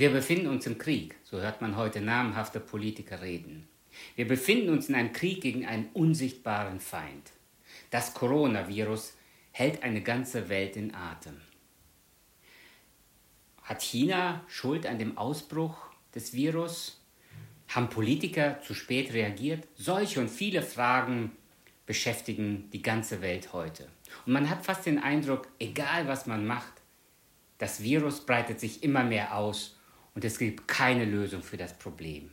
Wir befinden uns im Krieg, so hört man heute namhafte Politiker reden. Wir befinden uns in einem Krieg gegen einen unsichtbaren Feind. Das Coronavirus hält eine ganze Welt in Atem. Hat China Schuld an dem Ausbruch des Virus? Haben Politiker zu spät reagiert? Solche und viele Fragen beschäftigen die ganze Welt heute. Und man hat fast den Eindruck, egal was man macht, das Virus breitet sich immer mehr aus und es gibt keine Lösung für das Problem.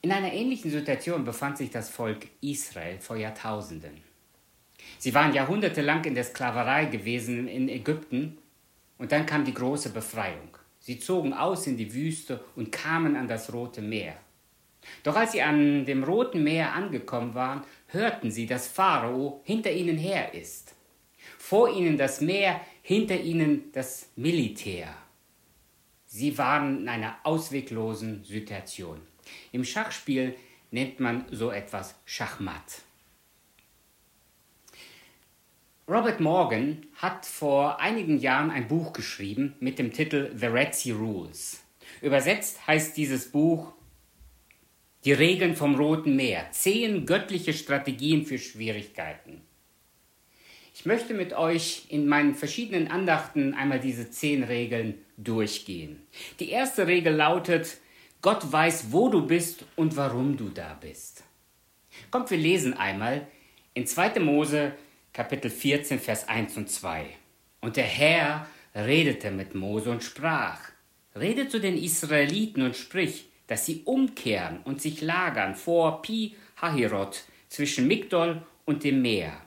In einer ähnlichen Situation befand sich das Volk Israel vor Jahrtausenden. Sie waren jahrhundertelang in der Sklaverei gewesen in Ägypten und dann kam die große Befreiung. Sie zogen aus in die Wüste und kamen an das Rote Meer. Doch als sie an dem Roten Meer angekommen waren, hörten sie, dass Pharao hinter ihnen her ist. Vor ihnen das Meer, hinter ihnen das Militär. Sie waren in einer ausweglosen Situation. Im Schachspiel nennt man so etwas Schachmatt. Robert Morgan hat vor einigen Jahren ein Buch geschrieben mit dem Titel The Red Sea Rules. Übersetzt heißt dieses Buch Die Regeln vom Roten Meer. Zehn göttliche Strategien für Schwierigkeiten. Ich möchte mit euch in meinen verschiedenen Andachten einmal diese zehn Regeln durchgehen. Die erste Regel lautet, Gott weiß, wo du bist und warum du da bist. Kommt, wir lesen einmal in 2. Mose Kapitel 14, Vers 1 und 2. Und der Herr redete mit Mose und sprach, Rede zu den Israeliten und sprich, dass sie umkehren und sich lagern vor Pi Hahirot zwischen Migdol und dem Meer.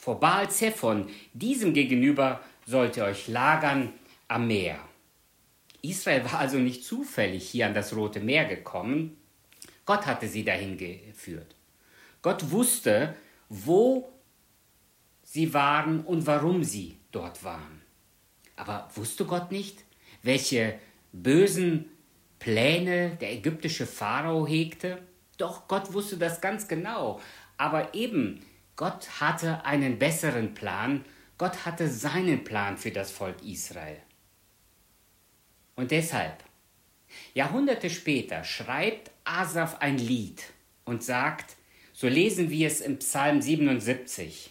Vor Baal Zephon, diesem gegenüber sollt ihr euch lagern am Meer. Israel war also nicht zufällig hier an das Rote Meer gekommen. Gott hatte sie dahin geführt. Gott wusste, wo sie waren und warum sie dort waren. Aber wusste Gott nicht, welche bösen Pläne der ägyptische Pharao hegte? Doch Gott wusste das ganz genau. Aber eben, Gott hatte einen besseren Plan. Gott hatte seinen Plan für das Volk Israel. Und deshalb, Jahrhunderte später, schreibt Asaf ein Lied und sagt, so lesen wir es im Psalm 77,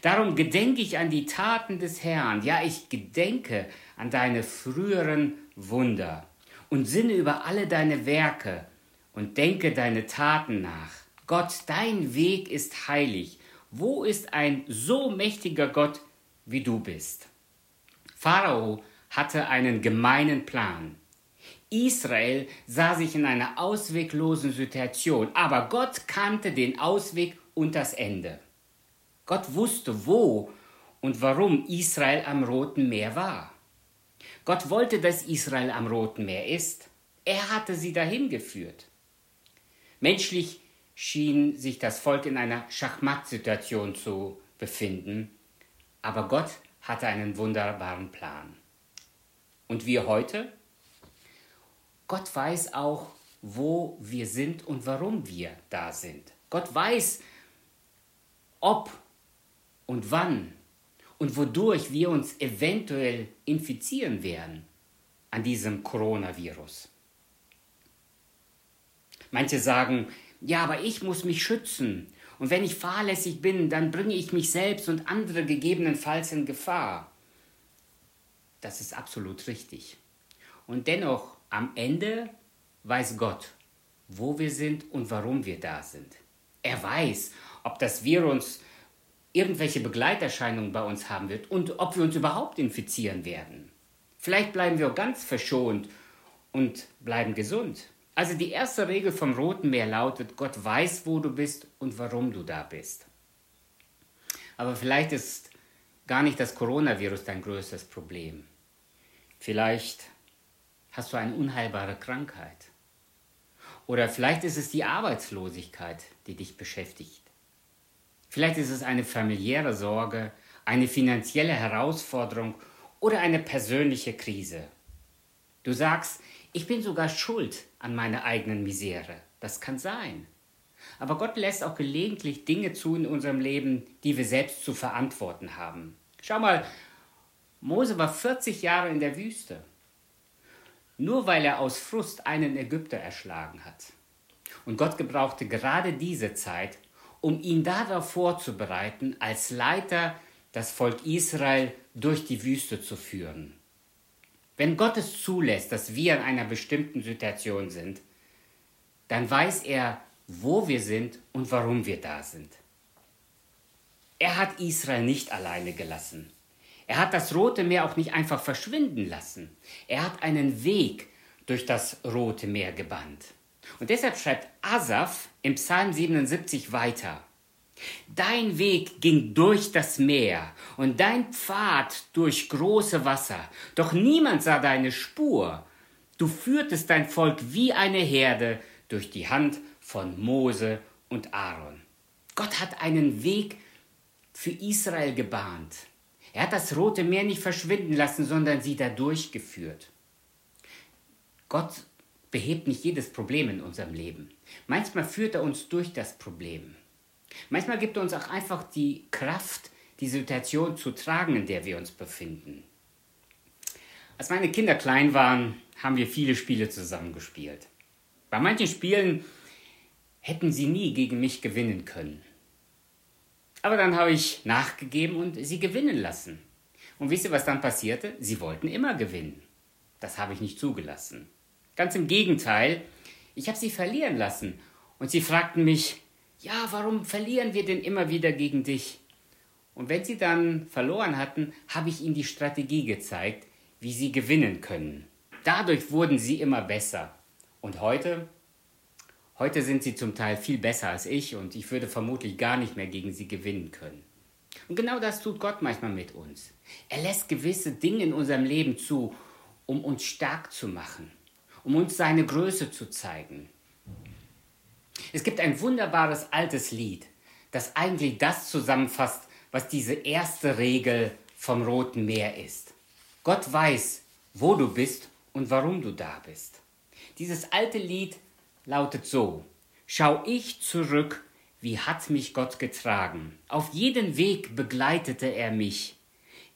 Darum gedenke ich an die Taten des Herrn, ja, ich gedenke an deine früheren Wunder und sinne über alle deine Werke und denke deine Taten nach. Gott, dein Weg ist heilig. Wo ist ein so mächtiger Gott, wie du bist? Pharao hatte einen gemeinen Plan. Israel sah sich in einer ausweglosen Situation, aber Gott kannte den Ausweg und das Ende. Gott wusste, wo und warum Israel am Roten Meer war. Gott wollte, dass Israel am Roten Meer ist. Er hatte sie dahin geführt. Menschlich schien sich das Volk in einer Schachmattsituation zu befinden, aber Gott hatte einen wunderbaren Plan. Und wir heute? Gott weiß auch, wo wir sind und warum wir da sind. Gott weiß, ob und wann und wodurch wir uns eventuell infizieren werden an diesem Coronavirus. Manche sagen, ja, aber ich muss mich schützen und wenn ich fahrlässig bin, dann bringe ich mich selbst und andere gegebenenfalls in Gefahr. Das ist absolut richtig. Und dennoch, am Ende weiß Gott, wo wir sind und warum wir da sind. Er weiß, ob das Virus irgendwelche Begleiterscheinungen bei uns haben wird und ob wir uns überhaupt infizieren werden. Vielleicht bleiben wir ganz verschont und bleiben gesund. Also die erste Regel vom Roten Meer lautet, Gott weiß, wo du bist und warum du da bist. Aber vielleicht ist gar nicht das Coronavirus dein größtes Problem. Vielleicht hast du eine unheilbare Krankheit. Oder vielleicht ist es die Arbeitslosigkeit, die dich beschäftigt. Vielleicht ist es eine familiäre Sorge, eine finanzielle Herausforderung oder eine persönliche Krise. Du sagst, ich bin sogar schuld an meiner eigenen Misere. Das kann sein. Aber Gott lässt auch gelegentlich Dinge zu in unserem Leben, die wir selbst zu verantworten haben. Schau mal, Mose war 40 Jahre in der Wüste. nur weil er aus Frust einen Ägypter erschlagen hat. Und Gott gebrauchte gerade diese Zeit, um ihn darauf vorzubereiten, als Leiter das Volk Israel durch die Wüste zu führen. Wenn Gott es zulässt, dass wir in einer bestimmten Situation sind, dann weiß er, wo wir sind und warum wir da sind. Er hat Israel nicht alleine gelassen. Er hat das Rote Meer auch nicht einfach verschwinden lassen. Er hat einen Weg durch das Rote Meer gebannt. Und deshalb schreibt Asaf im Psalm 77 weiter. Dein Weg ging durch das Meer und dein Pfad durch große Wasser, doch niemand sah deine Spur. Du führtest dein Volk wie eine Herde durch die Hand von Mose und Aaron. Gott hat einen Weg für Israel gebahnt. Er hat das Rote Meer nicht verschwinden lassen, sondern sie da durchgeführt. Gott behebt nicht jedes Problem in unserem Leben. Manchmal führt er uns durch das Problem. Manchmal gibt uns auch einfach die Kraft, die Situation zu tragen, in der wir uns befinden. Als meine Kinder klein waren, haben wir viele Spiele zusammengespielt. Bei manchen Spielen hätten sie nie gegen mich gewinnen können. Aber dann habe ich nachgegeben und sie gewinnen lassen. Und wisst ihr, was dann passierte? Sie wollten immer gewinnen. Das habe ich nicht zugelassen. Ganz im Gegenteil, ich habe sie verlieren lassen. Und sie fragten mich, ja, warum verlieren wir denn immer wieder gegen dich? Und wenn sie dann verloren hatten, habe ich ihnen die Strategie gezeigt, wie sie gewinnen können. Dadurch wurden sie immer besser. Und heute? Heute sind sie zum Teil viel besser als ich und ich würde vermutlich gar nicht mehr gegen sie gewinnen können. Und genau das tut Gott manchmal mit uns. Er lässt gewisse Dinge in unserem Leben zu, um uns stark zu machen, um uns seine Größe zu zeigen. Es gibt ein wunderbares altes Lied, das eigentlich das zusammenfasst, was diese erste Regel vom Roten Meer ist. Gott weiß, wo du bist und warum du da bist. Dieses alte Lied lautet so, Schau ich zurück, wie hat mich Gott getragen. Auf jeden Weg begleitete er mich.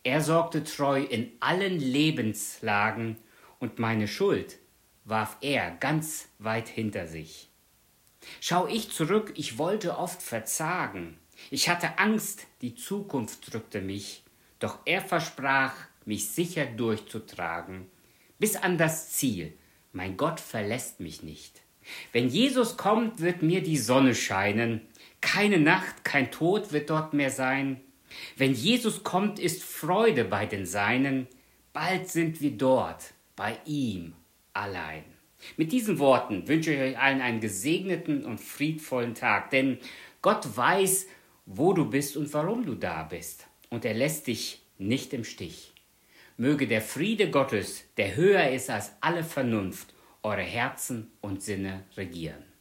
Er sorgte treu in allen Lebenslagen und meine Schuld warf er ganz weit hinter sich. Schau ich zurück, ich wollte oft verzagen. Ich hatte Angst, die Zukunft drückte mich, doch er versprach, mich sicher durchzutragen, bis an das Ziel. Mein Gott verlässt mich nicht. Wenn Jesus kommt, wird mir die Sonne scheinen, keine Nacht, kein Tod wird dort mehr sein. Wenn Jesus kommt, ist Freude bei den Seinen, bald sind wir dort, bei ihm allein. Mit diesen Worten wünsche ich euch allen einen gesegneten und friedvollen Tag, denn Gott weiß, wo du bist und warum du da bist, und er lässt dich nicht im Stich. Möge der Friede Gottes, der höher ist als alle Vernunft, eure Herzen und Sinne regieren.